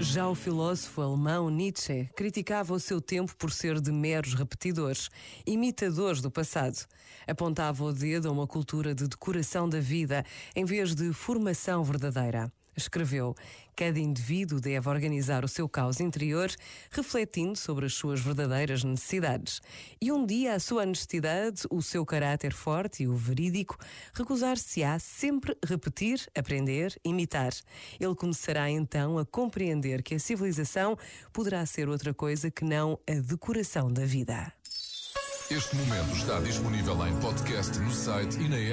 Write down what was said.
Já o filósofo alemão Nietzsche criticava o seu tempo por ser de meros repetidores, imitadores do passado. Apontava o dedo a uma cultura de decoração da vida em vez de formação verdadeira. Escreveu: Cada indivíduo deve organizar o seu caos interior, refletindo sobre as suas verdadeiras necessidades. E um dia a sua honestidade, o seu caráter forte e o verídico, recusar-se-á sempre repetir, aprender, imitar. Ele começará então a compreender que a civilização poderá ser outra coisa que não a decoração da vida. Este momento está disponível em podcast no site e na app.